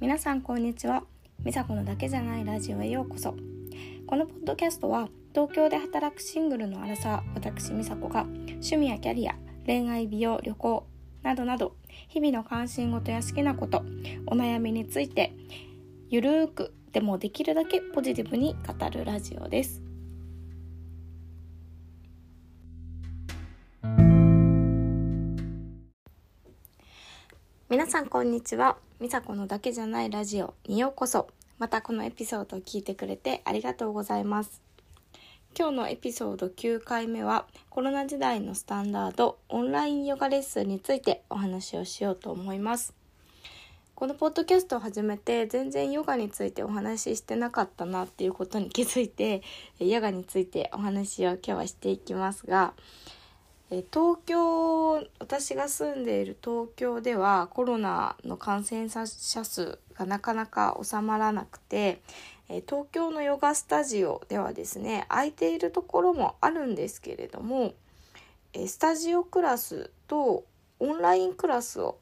皆さんこんにちは。美佐子のだけじゃないラジオへようこそ。このポッドキャストは東京で働くシングルのアラサー私美佐子が趣味やキャリア恋愛美容旅行などなど日々の関心事や好きなことお悩みについてゆるーくでもできるだけポジティブに語るラジオです。さんこんにちは。美佐子のだけじゃないラジオ。にようこそ。またこのエピソードを聞いてくれてありがとうございます。今日のエピソード9回目はコロナ時代のスタンダードオンラインヨガレッスンについてお話をしようと思います。このポッドキャストを始めて全然ヨガについてお話ししてなかったなっていうことに気づいてヨガについてお話を今日はしていきますがえ東京私が住んでいる東京ではコロナの感染者数がなかなか収まらなくてえ東京のヨガスタジオではですね空いているところもあるんですけれどもえスタジオクラスとオンラインクラスを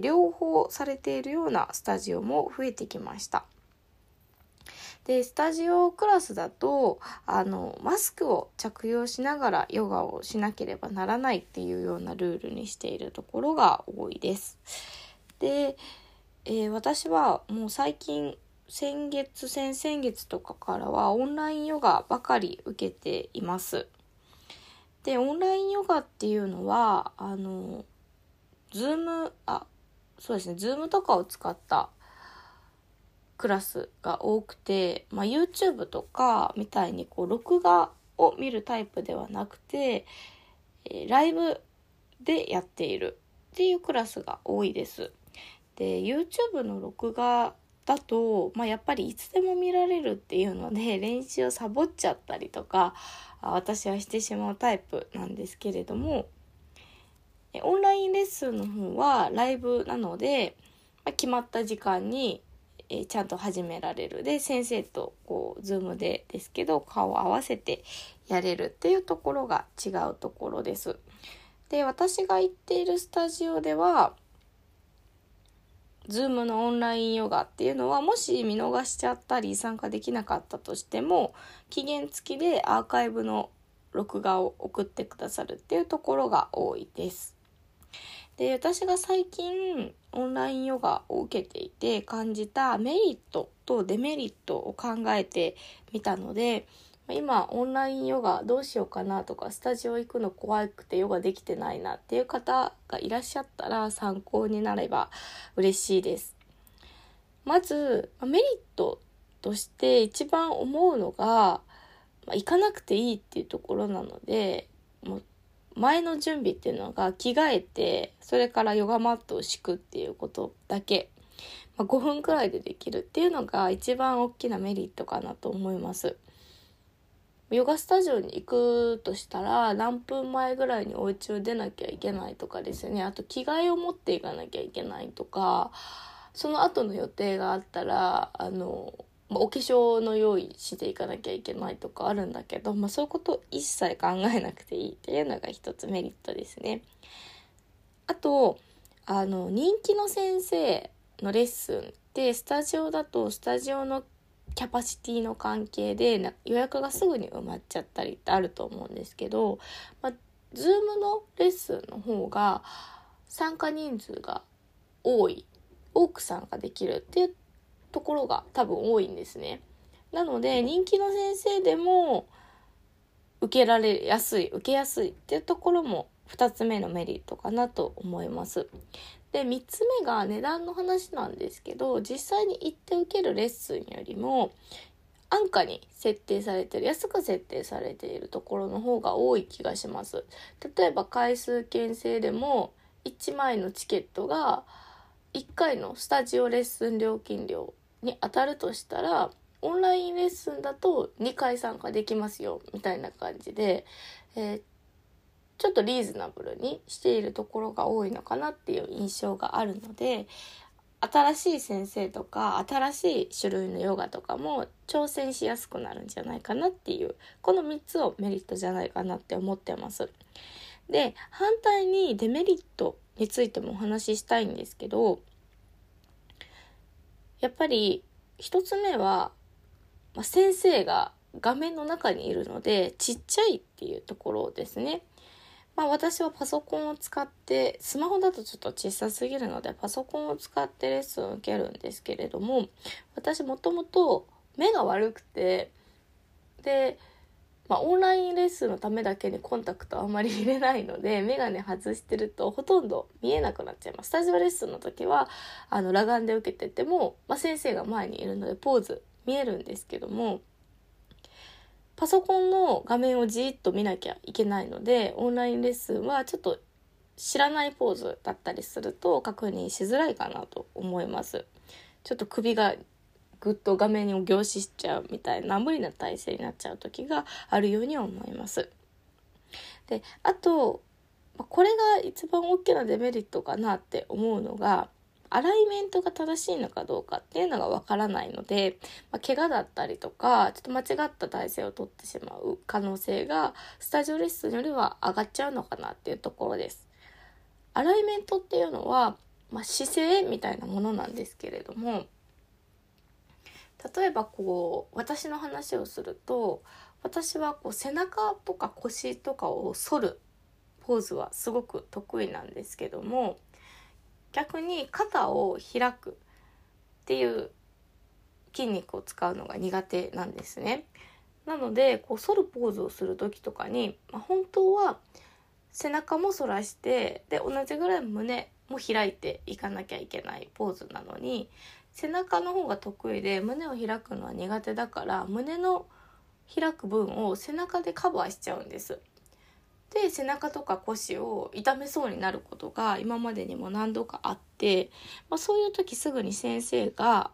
両方されているようなスタジオも増えてきました。でスタジオクラスだとあのマスクを着用しながらヨガをしなければならないっていうようなルールにしているところが多いです。で、えー、私はもう最近先月先々月とかからはオンラインヨガばかり受けています。でオンラインヨガっていうのはあのズームあそうですねズームとかを使ったクラスが多くて、まあ、YouTube とかみたいにこう録画を見るタイプではなくて、え、ライブでやっているっていうクラスが多いです。で YouTube の録画だと、まあ、やっぱりいつでも見られるっていうので 練習をサボっちゃったりとか私はしてしまうタイプなんですけれどもオンラインレッスンの方はライブなので、まあ、決まった時間にえちゃんと始められる。で、先生とこう、ズームでですけど、顔を合わせてやれるっていうところが違うところです。で、私が行っているスタジオでは、ズームのオンラインヨガっていうのは、もし見逃しちゃったり参加できなかったとしても、期限付きでアーカイブの録画を送ってくださるっていうところが多いです。で私が最近オンラインヨガを受けていて感じたメリットとデメリットを考えてみたので今オンラインヨガどうしようかなとかスタジオ行くの怖くてヨガできてないなっていう方がいらっしゃったら参考になれば嬉しいです。まずメリットとして一番思うのが、ま、行かなくていいっていうところなのでもう前の準備っていうのが着替えてそれからヨガマットを敷くっていうことだけ、まあ、5分くらいでできるっていうのが一番大きなメリットかなと思います。ヨガスタジオに行くとしたら何分前ぐらいにお家を出なきゃいけないとかですねあと着替えを持っていかなきゃいけないとかその後の予定があったらあのまあ、お化粧の用意していかなきゃいけないとかあるんだけど、まあ、そういうこと一切考えなくていいっていうのが一つメリットですね。あとあの人気の先生のレッスンってスタジオだとスタジオのキャパシティの関係で予約がすぐに埋まっちゃったりってあると思うんですけど、まあ、ズームのレッスンの方が参加人数が多い多く参加できるっていうところが多分多いんですね。なので人気の先生でも受けられやすい受けやすいっていうところも2つ目のメリットかなと思います。で3つ目が値段の話なんですけど実際に行って受けるレッスンよりも安価に設定されてる安く設定されているところの方が多い気がします。例えば回数券制でも1枚のチケットが1回のスタジオレッスン料金料に当たるとしたらオンラインレッスンだと2回参加できますよみたいな感じで、えー、ちょっとリーズナブルにしているところが多いのかなっていう印象があるので新しい先生とか新しい種類のヨガとかも挑戦しやすくなるんじゃないかなっていうこの3つをメリットじゃないかなって思ってます。で反対にデメリットについてもお話ししたいんですけどやっぱり一つ目は、まあ、先生が画面の中にいるのでちっちゃいっていうところですね。まあ私はパソコンを使ってスマホだとちょっと小さすぎるのでパソコンを使ってレッスンを受けるんですけれども私もともと目が悪くてでまあ、オンラインレッスンのためだけにコンタクトあんまり入れないので 眼鏡外してるとほとんど見えなくなっちゃいます。スタジオレッスンの時はあの裸眼で受けてても、まあ、先生が前にいるのでポーズ見えるんですけどもパソコンの画面をじっと見なきゃいけないのでオンラインレッスンはちょっと知らないポーズだったりすると確認しづらいかなと思います。ちょっと首がぐっと画面を凝視しちゃうみたいな無理な体勢になっちゃう時があるように思います。であとこれが一番大きなデメリットかなって思うのがアライメントが正しいのかどうかっていうのがわからないので、まあ、怪我だったりとかちょっと間違った体勢をとってしまう可能性がスタジオレッスンよりは上がっちゃうのかなっていうところです。アライメントっていうのは、まあ、姿勢みたいなものなんですけれども例えばこう私の話をすると私はこう背中とか腰とかを反るポーズはすごく得意なんですけども逆に肩を開くっていう筋肉を使うのが苦手なんですね。なのでこう反るポーズをする時とかに、まあ、本当は背中も反らしてで同じぐらい胸も開いていかなきゃいけないポーズなのに背中の方が得意で胸を開くのは苦手だから胸の開く分を背中でカバーしちゃうんです。で背中とか腰を痛めそうになることが今までにも何度かあって、まあ、そういう時すぐに先生が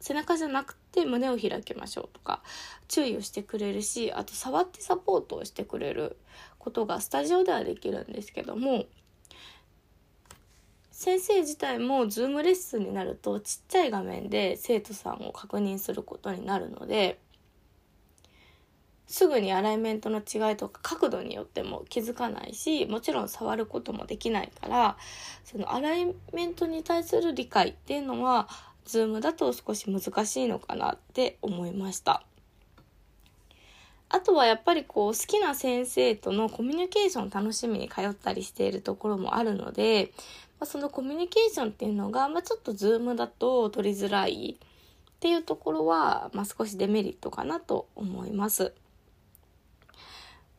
背中じゃなくて胸を開きましょうとか注意をしてくれるしあと触ってサポートをしてくれることがスタジオではできるんですけども先生自体もズームレッスンになるとちっちゃい画面で生徒さんを確認することになるのですぐにアライメントの違いとか角度によっても気づかないしもちろん触ることもできないからそのアライメントに対する理解っていうのはズームだと少し難しいのかなって思いました。あとはやっぱりこう好きな先生とのコミュニケーション楽しみに通ったりしているところもあるので、まあ、そのコミュニケーションっていうのが、まあ、ちょっとズームだと取りづらいっていうところは、まあ、少しデメリットかなと思います。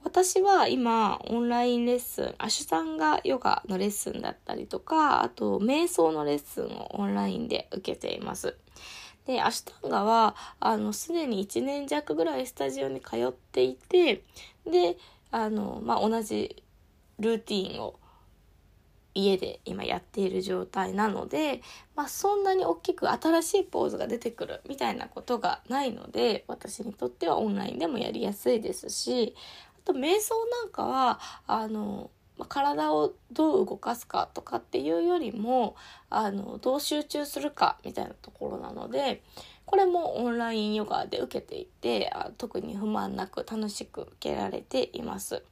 私は今オンラインレッスンアシュさんがヨガのレッスンだったりとかあと瞑想のレッスンをオンラインで受けていますでアシュタンガはあのすでに1年弱ぐらいスタジオに通っていてであの、まあ、同じルーティンを家で今やっている状態なので、まあ、そんなに大きく新しいポーズが出てくるみたいなことがないので私にとってはオンラインでもやりやすいですしあと瞑想なんかはあの体をどう動かすかとかっていうよりもあのどう集中するかみたいなところなのでこれもオンラインヨガで受けていて特に不満なく楽しく受けられています。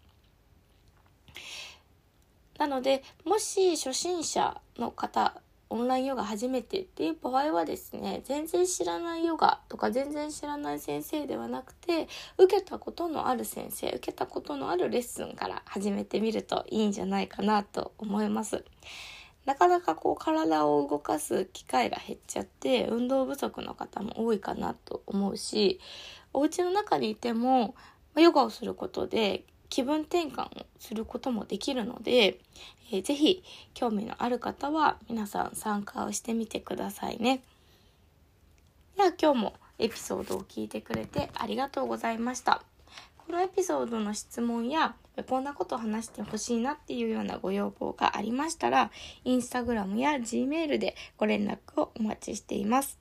なのでもし初心者の方オンラインヨガ初めてっていう場合はですね全然知らないヨガとか全然知らない先生ではなくて受けたことのある先生受けたことのあるレッスンから始めてみるといいんじゃないかなと思います。なかなかこう体を動かす機会が減っちゃって運動不足の方も多いかなと思うしお家の中にいてもヨガをすることで気分転換をすることもできるので、えー、ぜひ興味のある方は皆さん参加をしてみてくださいね。では今日もエピソードを聞いてくれてありがとうございました。このエピソードの質問やこんなこと話してほしいなっていうようなご要望がありましたら、インスタグラムや Gmail でご連絡をお待ちしています。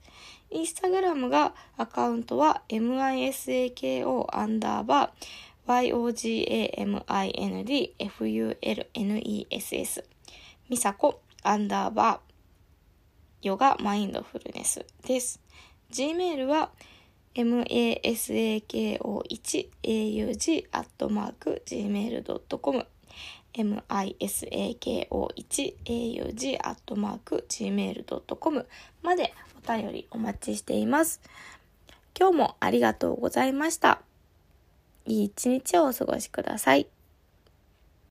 インスタグラムがアカウントは misako アンダーバー yogamindfulness みさこアンダーバーヨガマインドフルネスです。Gmail は masako1aug アットマーク gmail.com misako1aug アットマーク gmail.com までお便りお待ちしています。今日もありがとうございました。いい一日をお過ごしください。